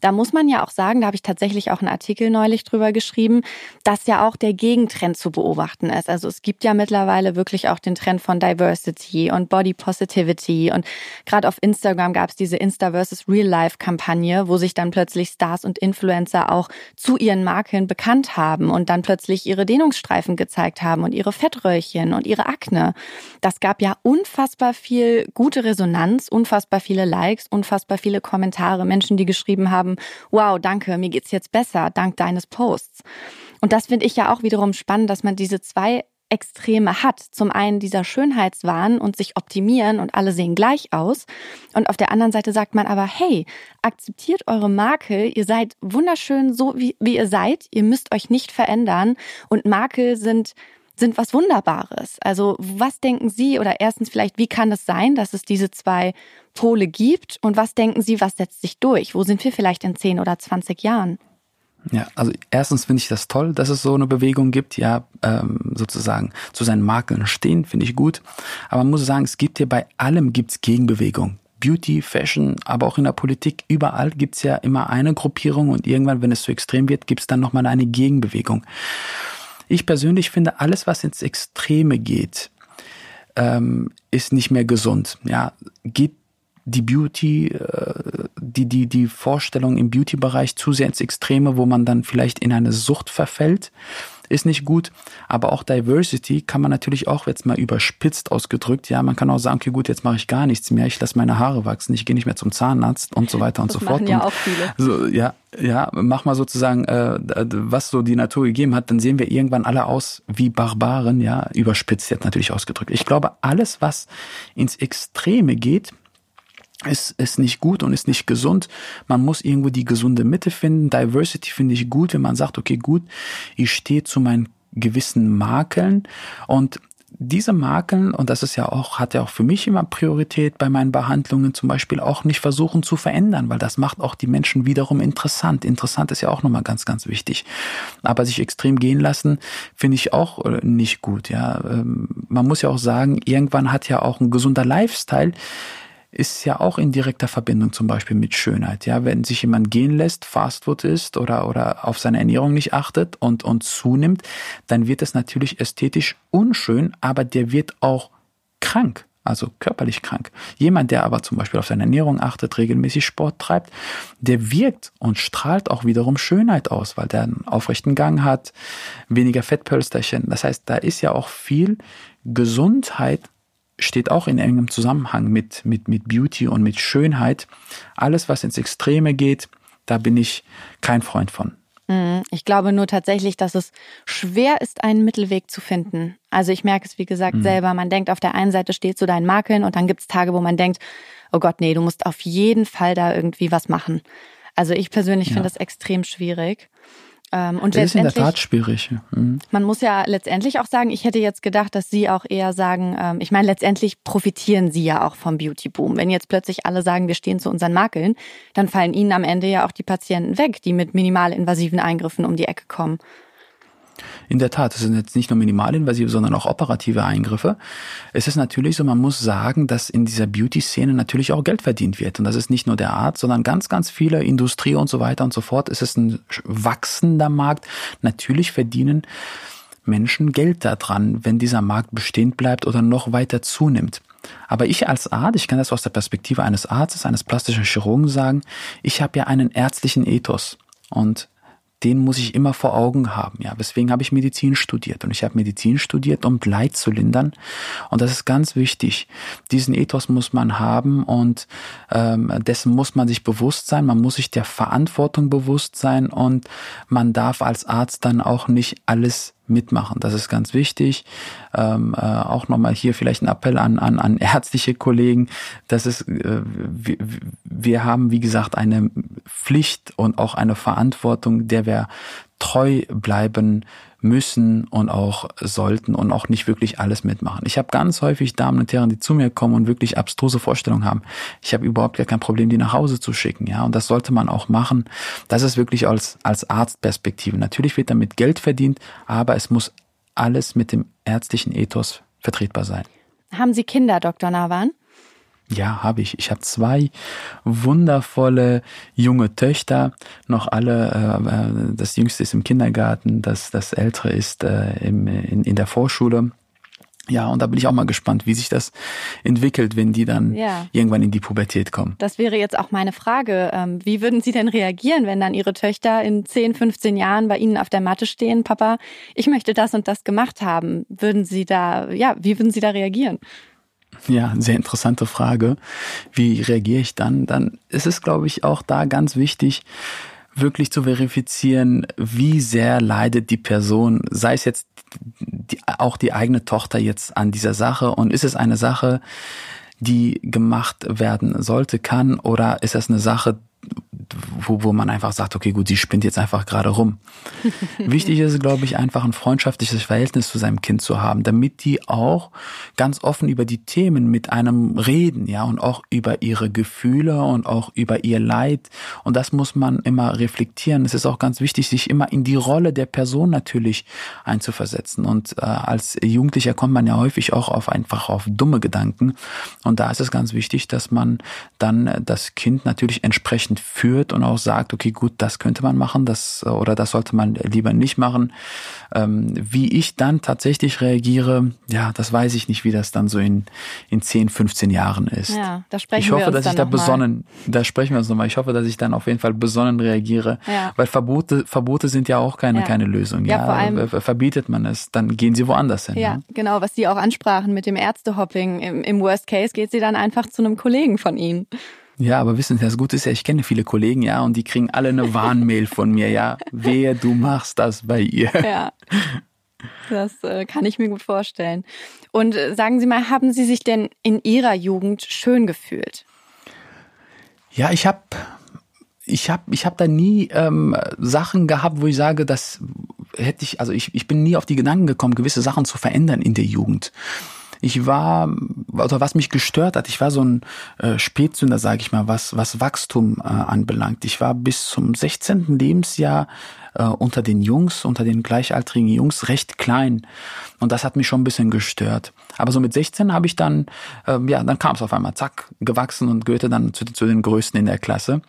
Da muss man ja auch sagen, da habe ich tatsächlich auch einen Artikel neulich drüber geschrieben, dass ja auch der Gegentrend zu beobachten ist. Also es gibt ja mittlerweile wirklich auch den Trend von Diversity und Body Positivity und gerade auf Instagram gab es diese Insta versus Real Life Kampagne, wo sich dann plötzlich Stars und Influencer auch zu ihren Marken bekannt haben und dann plötzlich ihre Dehnungsstreifen gezeigt haben und ihre Fettröllchen und ihre Akne. Das gab ja unfassbar viel gute Resonanz, unfassbar viele Likes, unfassbar viele Kommentare, Menschen, die geschrieben haben, wow, danke, mir geht's jetzt besser, dank deines Posts. Und das finde ich ja auch wiederum spannend, dass man diese zwei Extreme hat. Zum einen dieser Schönheitswahn und sich optimieren und alle sehen gleich aus. Und auf der anderen Seite sagt man aber, hey, akzeptiert eure Makel. Ihr seid wunderschön so, wie, wie ihr seid. Ihr müsst euch nicht verändern. Und Makel sind sind was Wunderbares. Also was denken Sie oder erstens vielleicht, wie kann es sein, dass es diese zwei Pole gibt und was denken Sie, was setzt sich durch? Wo sind wir vielleicht in 10 oder 20 Jahren? Ja, also erstens finde ich das toll, dass es so eine Bewegung gibt, ja, ähm, sozusagen zu seinen Makeln stehen, finde ich gut. Aber man muss sagen, es gibt hier bei allem gibt's Gegenbewegung. Beauty, Fashion, aber auch in der Politik, überall gibt's ja immer eine Gruppierung und irgendwann, wenn es zu extrem wird, gibt's dann nochmal eine Gegenbewegung. Ich persönlich finde, alles, was ins Extreme geht, ähm, ist nicht mehr gesund. Ja, geht die Beauty, äh, die, die, die Vorstellung im Beauty-Bereich zu sehr ins Extreme, wo man dann vielleicht in eine Sucht verfällt, ist nicht gut. Aber auch Diversity kann man natürlich auch jetzt mal überspitzt ausgedrückt. Ja, man kann auch sagen, okay, gut, jetzt mache ich gar nichts mehr, ich lasse meine Haare wachsen, ich gehe nicht mehr zum Zahnarzt und so weiter und das so fort. Ja, auch viele. So, ja, ja, mach mal sozusagen, äh, was so die Natur gegeben hat, dann sehen wir irgendwann alle aus wie Barbaren, ja, überspitzt jetzt natürlich ausgedrückt. Ich glaube, alles, was ins Extreme geht, ist, ist nicht gut und ist nicht gesund. Man muss irgendwo die gesunde Mitte finden. Diversity finde ich gut, wenn man sagt, okay, gut, ich stehe zu meinen gewissen Makeln und diese Makeln, und das ist ja auch, hat ja auch für mich immer Priorität bei meinen Behandlungen zum Beispiel auch nicht versuchen zu verändern, weil das macht auch die Menschen wiederum interessant. Interessant ist ja auch nochmal ganz, ganz wichtig. Aber sich extrem gehen lassen, finde ich auch äh, nicht gut, ja. Ähm, man muss ja auch sagen, irgendwann hat ja auch ein gesunder Lifestyle ist ja auch in direkter Verbindung zum Beispiel mit Schönheit. Ja, wenn sich jemand gehen lässt, Fastfood isst oder, oder auf seine Ernährung nicht achtet und, und zunimmt, dann wird es natürlich ästhetisch unschön, aber der wird auch krank. Also körperlich krank. Jemand, der aber zum Beispiel auf seine Ernährung achtet, regelmäßig Sport treibt, der wirkt und strahlt auch wiederum Schönheit aus, weil der einen aufrechten Gang hat, weniger Fettpölsterchen. Das heißt, da ist ja auch viel Gesundheit steht auch in engem Zusammenhang mit, mit, mit Beauty und mit Schönheit. Alles, was ins Extreme geht, da bin ich kein Freund von. Mhm. Ich glaube nur tatsächlich, dass es schwer ist, einen Mittelweg zu finden. Also ich merke es, wie gesagt, mhm. selber. Man denkt, auf der einen Seite steht zu deinen Makeln und dann gibt es Tage, wo man denkt, oh Gott, nee, du musst auf jeden Fall da irgendwie was machen. Also ich persönlich ja. finde das extrem schwierig. Ähm, und das ist in der Tat schwierig. Mhm. Man muss ja letztendlich auch sagen, ich hätte jetzt gedacht, dass Sie auch eher sagen, ähm, ich meine, letztendlich profitieren Sie ja auch vom Beauty-Boom. Wenn jetzt plötzlich alle sagen, wir stehen zu unseren Makeln, dann fallen Ihnen am Ende ja auch die Patienten weg, die mit minimalinvasiven Eingriffen um die Ecke kommen. In der Tat, es sind jetzt nicht nur minimalinvasive, sondern auch operative Eingriffe. Es ist natürlich so, man muss sagen, dass in dieser Beauty-Szene natürlich auch Geld verdient wird. Und das ist nicht nur der Arzt, sondern ganz, ganz viele Industrie und so weiter und so fort. Es ist ein wachsender Markt. Natürlich verdienen Menschen Geld daran, wenn dieser Markt bestehen bleibt oder noch weiter zunimmt. Aber ich als Arzt, ich kann das aus der Perspektive eines Arztes, eines plastischen Chirurgen sagen, ich habe ja einen ärztlichen Ethos. Und den muss ich immer vor Augen haben. Ja, weswegen habe ich Medizin studiert? Und ich habe Medizin studiert, um Leid zu lindern. Und das ist ganz wichtig. Diesen Ethos muss man haben und ähm, dessen muss man sich bewusst sein. Man muss sich der Verantwortung bewusst sein und man darf als Arzt dann auch nicht alles mitmachen. Das ist ganz wichtig. Ähm, äh, auch nochmal hier vielleicht ein Appell an, an, an ärztliche Kollegen. Das ist, äh, wir, wir haben, wie gesagt, eine Pflicht und auch eine Verantwortung, der wir treu bleiben müssen und auch sollten und auch nicht wirklich alles mitmachen. Ich habe ganz häufig Damen und Herren, die zu mir kommen und wirklich abstruse Vorstellungen haben. Ich habe überhaupt gar kein Problem, die nach Hause zu schicken, ja, und das sollte man auch machen. Das ist wirklich als als Arztperspektive. Natürlich wird damit Geld verdient, aber es muss alles mit dem ärztlichen Ethos vertretbar sein. Haben Sie Kinder, Dr. Nawan? Ja, habe ich. Ich habe zwei wundervolle junge Töchter, noch alle, äh, äh, das jüngste ist im Kindergarten, das, das ältere ist äh, im, in, in der Vorschule. Ja, und da bin ich auch mal gespannt, wie sich das entwickelt, wenn die dann ja. irgendwann in die Pubertät kommen. Das wäre jetzt auch meine Frage. Ähm, wie würden Sie denn reagieren, wenn dann Ihre Töchter in 10, 15 Jahren bei Ihnen auf der Matte stehen? Papa, ich möchte das und das gemacht haben. Würden Sie da, ja, wie würden Sie da reagieren? Ja, sehr interessante Frage. Wie reagiere ich dann? Dann ist es, glaube ich, auch da ganz wichtig, wirklich zu verifizieren, wie sehr leidet die Person, sei es jetzt die, auch die eigene Tochter jetzt an dieser Sache und ist es eine Sache, die gemacht werden sollte, kann oder ist es eine Sache, wo, wo man einfach sagt, okay, gut, sie spinnt jetzt einfach gerade rum. <laughs> Wichtig ist, glaube ich, einfach ein freundschaftliches Verhältnis zu seinem Kind zu haben, damit die auch ganz offen über die Themen mit einem reden, ja, und auch über ihre Gefühle und auch über ihr Leid. Und das muss man immer reflektieren. Es ist auch ganz wichtig, sich immer in die Rolle der Person natürlich einzuversetzen. Und äh, als Jugendlicher kommt man ja häufig auch auf einfach auf dumme Gedanken. Und da ist es ganz wichtig, dass man dann das Kind natürlich entsprechend führt führt und auch sagt, okay, gut, das könnte man machen, das oder das sollte man lieber nicht machen. Ähm, wie ich dann tatsächlich reagiere, ja, das weiß ich nicht, wie das dann so in, in 10, 15 Jahren ist. Ja, da sprechen ich hoffe, wir uns dass ich da besonnen, mal. da sprechen wir uns nochmal. Ich hoffe, dass ich dann auf jeden Fall besonnen reagiere, ja. weil Verbote, Verbote sind ja auch keine, ja. keine Lösung. Ja, ja, vor allem, verbietet man es, dann gehen sie woanders hin. Ja, ne? genau, was Sie auch ansprachen mit dem Ärztehopping. Im, Im Worst Case geht sie dann einfach zu einem Kollegen von Ihnen. Ja, aber wissen Sie, das Gute ist ja, ich kenne viele Kollegen, ja, und die kriegen alle eine <laughs> Warnmail von mir, ja. Wehe, du machst das bei ihr. Ja. Das äh, kann ich mir gut vorstellen. Und äh, sagen Sie mal, haben Sie sich denn in Ihrer Jugend schön gefühlt? Ja, ich habe ich hab, ich hab da nie ähm, Sachen gehabt, wo ich sage, das hätte ich, also ich, ich bin nie auf die Gedanken gekommen, gewisse Sachen zu verändern in der Jugend ich war, oder was mich gestört hat, ich war so ein äh, Spätzünder, sage ich mal, was, was Wachstum äh, anbelangt. Ich war bis zum 16. Lebensjahr äh, unter den Jungs, unter den gleichaltrigen Jungs recht klein. Und das hat mich schon ein bisschen gestört. Aber so mit 16 habe ich dann, ähm, ja, dann kam es auf einmal, zack, gewachsen und gehörte dann zu, zu den Größten in der Klasse.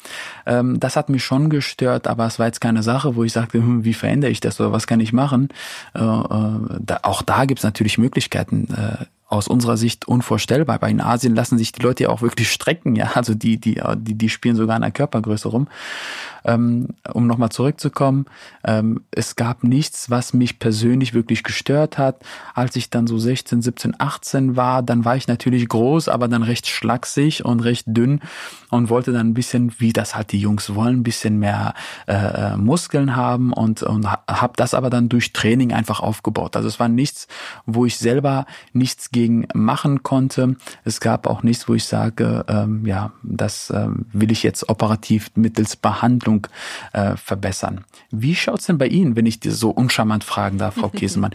Ähm, das hat mich schon gestört, aber es war jetzt keine Sache, wo ich sagte, hm, wie verändere ich das oder was kann ich machen? Äh, äh, da, auch da gibt es natürlich Möglichkeiten. Äh, aus unserer Sicht unvorstellbar. Bei in Asien lassen sich die Leute ja auch wirklich strecken, ja. Also die, die, die, die spielen sogar in der Körpergröße rum. Ähm, um nochmal zurückzukommen, ähm, es gab nichts, was mich persönlich wirklich gestört hat. Als ich dann so 16, 17, 18 war, dann war ich natürlich groß, aber dann recht schlaksig und recht dünn und wollte dann ein bisschen, wie das halt die Jungs wollen, ein bisschen mehr äh, äh Muskeln haben und, und habe das aber dann durch Training einfach aufgebaut. Also es war nichts, wo ich selber nichts gegen machen konnte. Es gab auch nichts, wo ich sage, ähm, ja, das äh, will ich jetzt operativ mittels Behandlung äh, verbessern. Wie schaut's denn bei Ihnen, wenn ich dir so uncharmant fragen darf, Frau <laughs> Käsemann?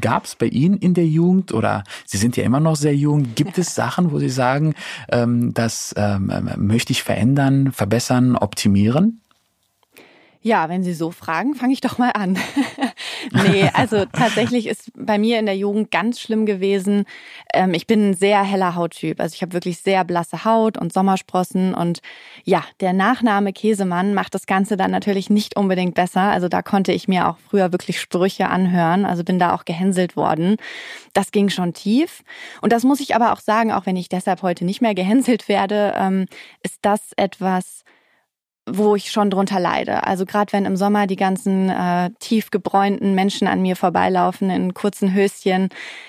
Gab es bei Ihnen in der Jugend oder Sie sind ja immer noch sehr jung, gibt es Sachen, wo Sie sagen, ähm, das ähm, möchte ich verändern, verbessern, optimieren? Ja, wenn Sie so fragen, fange ich doch mal an. Nee, also tatsächlich ist bei mir in der Jugend ganz schlimm gewesen. Ähm, ich bin ein sehr heller Hauttyp. Also ich habe wirklich sehr blasse Haut und Sommersprossen. Und ja, der Nachname Käsemann macht das Ganze dann natürlich nicht unbedingt besser. Also da konnte ich mir auch früher wirklich Sprüche anhören. Also bin da auch gehänselt worden. Das ging schon tief. Und das muss ich aber auch sagen, auch wenn ich deshalb heute nicht mehr gehänselt werde, ähm, ist das etwas, wo ich schon drunter leide. Also gerade wenn im Sommer die ganzen äh, tief gebräunten Menschen an mir vorbeilaufen in kurzen Höschen,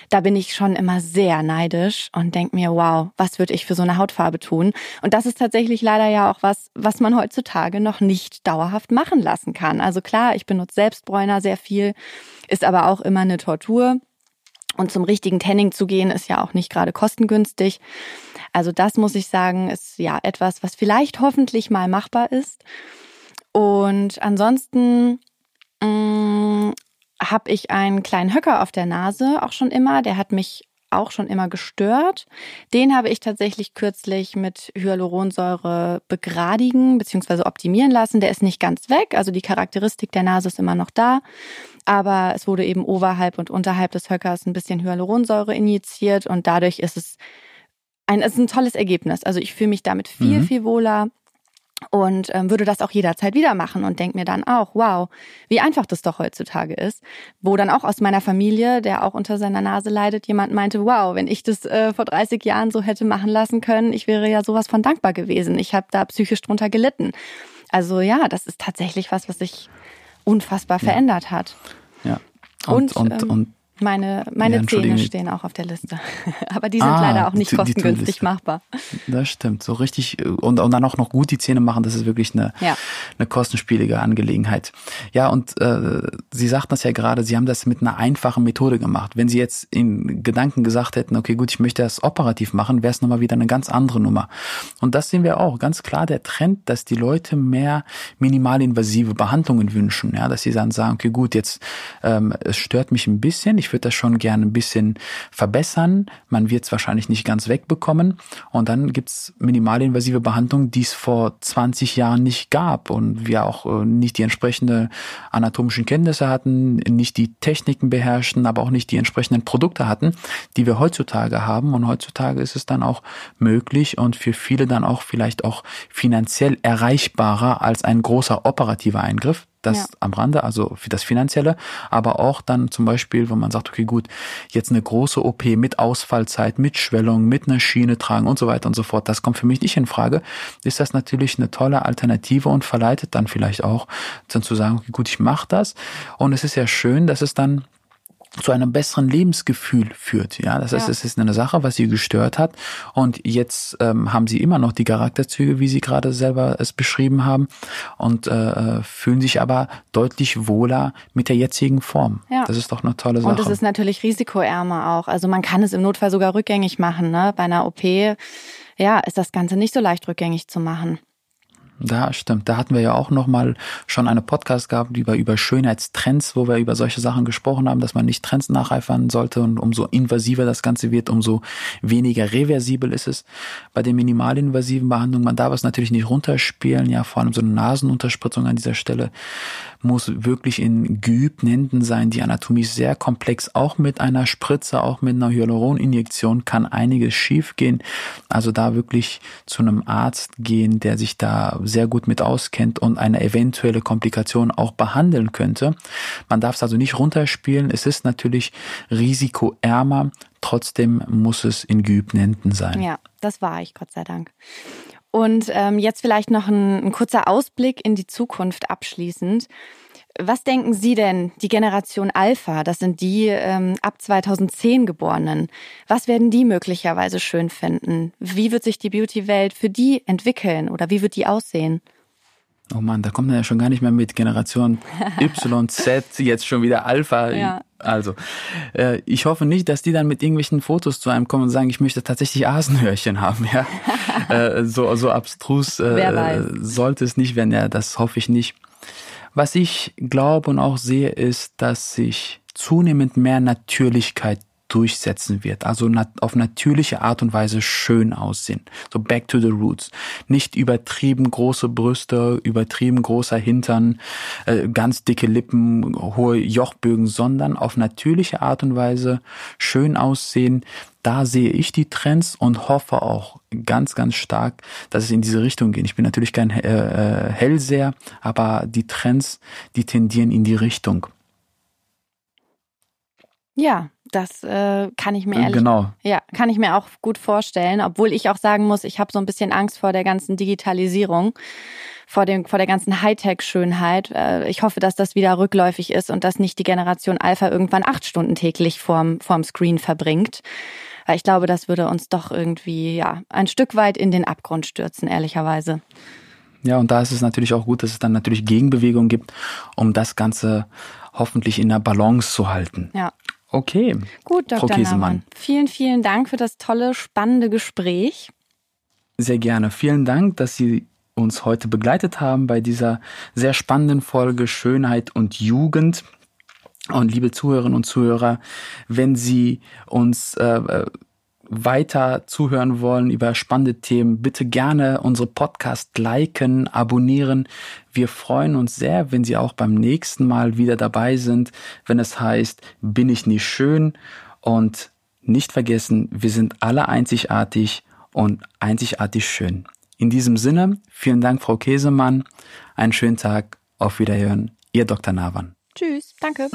da bin ich schon immer sehr neidisch und denk mir, wow, was würde ich für so eine Hautfarbe tun? Und das ist tatsächlich leider ja auch was, was man heutzutage noch nicht dauerhaft machen lassen kann. Also klar, ich benutze Selbstbräuner sehr viel, ist aber auch immer eine Tortur. Und zum richtigen Tanning zu gehen, ist ja auch nicht gerade kostengünstig. Also das muss ich sagen, ist ja etwas, was vielleicht hoffentlich mal machbar ist. Und ansonsten mm, habe ich einen kleinen Höcker auf der Nase auch schon immer. Der hat mich auch schon immer gestört. Den habe ich tatsächlich kürzlich mit Hyaluronsäure begradigen bzw. optimieren lassen. Der ist nicht ganz weg, also die Charakteristik der Nase ist immer noch da, aber es wurde eben oberhalb und unterhalb des Höckers ein bisschen Hyaluronsäure injiziert und dadurch ist es ein, es ist ein tolles Ergebnis. Also ich fühle mich damit viel, mhm. viel wohler und ähm, würde das auch jederzeit wieder machen und denke mir dann auch, wow, wie einfach das doch heutzutage ist. Wo dann auch aus meiner Familie, der auch unter seiner Nase leidet, jemand meinte, wow, wenn ich das äh, vor 30 Jahren so hätte machen lassen können, ich wäre ja sowas von dankbar gewesen. Ich habe da psychisch drunter gelitten. Also ja, das ist tatsächlich was, was sich unfassbar ja. verändert hat. Ja. Und, und, und, ähm, und meine, meine ja, Zähne stehen auch auf der Liste. <laughs> Aber die sind ah, leider auch nicht kostengünstig machbar. Das stimmt. So richtig und, und dann auch noch gut die Zähne machen, das ist wirklich eine, ja. eine kostenspielige Angelegenheit. Ja, und äh, Sie sagten das ja gerade, Sie haben das mit einer einfachen Methode gemacht. Wenn Sie jetzt in Gedanken gesagt hätten, okay, gut, ich möchte das operativ machen, wäre es nochmal wieder eine ganz andere Nummer. Und das sehen wir auch. Ganz klar der Trend, dass die Leute mehr minimalinvasive Behandlungen wünschen. Ja, dass sie dann sagen, okay, gut, jetzt ähm, es stört mich ein bisschen, ich ich würde das schon gerne ein bisschen verbessern. Man wird es wahrscheinlich nicht ganz wegbekommen. Und dann gibt's minimalinvasive Behandlungen, die es vor 20 Jahren nicht gab und wir auch äh, nicht die entsprechende anatomischen Kenntnisse hatten, nicht die Techniken beherrschten, aber auch nicht die entsprechenden Produkte hatten, die wir heutzutage haben. Und heutzutage ist es dann auch möglich und für viele dann auch vielleicht auch finanziell erreichbarer als ein großer operativer Eingriff das ja. am Rande, also für das Finanzielle, aber auch dann zum Beispiel, wenn man sagt, okay, gut, jetzt eine große OP mit Ausfallzeit, mit Schwellung, mit einer Schiene tragen und so weiter und so fort, das kommt für mich nicht in Frage, ist das natürlich eine tolle Alternative und verleitet dann vielleicht auch dann zu sagen, okay, gut, ich mache das und es ist ja schön, dass es dann zu einem besseren Lebensgefühl führt. Ja, das heißt, ja. es ist eine Sache, was sie gestört hat. Und jetzt ähm, haben sie immer noch die Charakterzüge, wie sie gerade selber es beschrieben haben, und äh, fühlen sich aber deutlich wohler mit der jetzigen Form. Ja. Das ist doch eine tolle Sache. Und es ist natürlich risikoärmer auch. Also man kann es im Notfall sogar rückgängig machen. Ne? Bei einer OP, ja, ist das Ganze nicht so leicht rückgängig zu machen. Da stimmt. Da hatten wir ja auch noch mal schon eine Podcast gehabt über, über Schönheitstrends, wo wir über solche Sachen gesprochen haben, dass man nicht Trends nacheifern sollte und umso invasiver das Ganze wird, umso weniger reversibel ist es. Bei den minimalinvasiven Behandlungen, man darf es natürlich nicht runterspielen, ja, vor allem so eine Nasenunterspritzung an dieser Stelle muss wirklich in geübten sein. Die Anatomie ist sehr komplex. Auch mit einer Spritze, auch mit einer Hyaluroninjektion kann einiges schiefgehen. Also da wirklich zu einem Arzt gehen, der sich da sehr gut mit auskennt und eine eventuelle Komplikation auch behandeln könnte. Man darf es also nicht runterspielen. Es ist natürlich risikoärmer. Trotzdem muss es in geübten Händen sein. Ja, das war ich, Gott sei Dank. Und ähm, jetzt vielleicht noch ein, ein kurzer Ausblick in die Zukunft abschließend. Was denken Sie denn, die Generation Alpha, das sind die ähm, ab 2010 Geborenen, was werden die möglicherweise schön finden? Wie wird sich die Beauty-Welt für die entwickeln oder wie wird die aussehen? Oh Mann, da kommt man ja schon gar nicht mehr mit Generation <laughs> Y, Z, jetzt schon wieder Alpha. Ja. Also, äh, ich hoffe nicht, dass die dann mit irgendwelchen Fotos zu einem kommen und sagen, ich möchte tatsächlich Asenhörchen haben. Ja, <laughs> äh, so so abstrus äh, sollte es nicht werden. Ja, das hoffe ich nicht. Was ich glaube und auch sehe, ist, dass sich zunehmend mehr Natürlichkeit durchsetzen wird. Also auf natürliche Art und Weise schön aussehen. So back to the roots. Nicht übertrieben große Brüste, übertrieben großer Hintern, äh, ganz dicke Lippen, hohe Jochbögen, sondern auf natürliche Art und Weise schön aussehen. Da sehe ich die Trends und hoffe auch ganz, ganz stark, dass es in diese Richtung geht. Ich bin natürlich kein äh, äh Hellseher, aber die Trends, die tendieren in die Richtung. Ja, das äh, kann ich mir ehrlich, genau. ja, kann ich mir auch gut vorstellen, obwohl ich auch sagen muss, ich habe so ein bisschen Angst vor der ganzen Digitalisierung, vor dem vor der ganzen Hightech-Schönheit. Äh, ich hoffe, dass das wieder rückläufig ist und dass nicht die Generation Alpha irgendwann acht Stunden täglich vorm vorm Screen verbringt. Weil ich glaube, das würde uns doch irgendwie ja ein Stück weit in den Abgrund stürzen, ehrlicherweise. Ja, und da ist es natürlich auch gut, dass es dann natürlich Gegenbewegung gibt, um das Ganze hoffentlich in der Balance zu halten. Ja. Okay. Gut, Dr. Frau Käsemann. Vielen, vielen Dank für das tolle, spannende Gespräch. Sehr gerne. Vielen Dank, dass Sie uns heute begleitet haben bei dieser sehr spannenden Folge Schönheit und Jugend. Und liebe Zuhörerinnen und Zuhörer, wenn Sie uns äh, äh weiter zuhören wollen über spannende Themen, bitte gerne unsere Podcast liken, abonnieren. Wir freuen uns sehr, wenn Sie auch beim nächsten Mal wieder dabei sind, wenn es heißt, bin ich nicht schön? Und nicht vergessen, wir sind alle einzigartig und einzigartig schön. In diesem Sinne, vielen Dank, Frau Käsemann. Einen schönen Tag. Auf Wiederhören. Ihr Dr. Navan. Tschüss. Danke.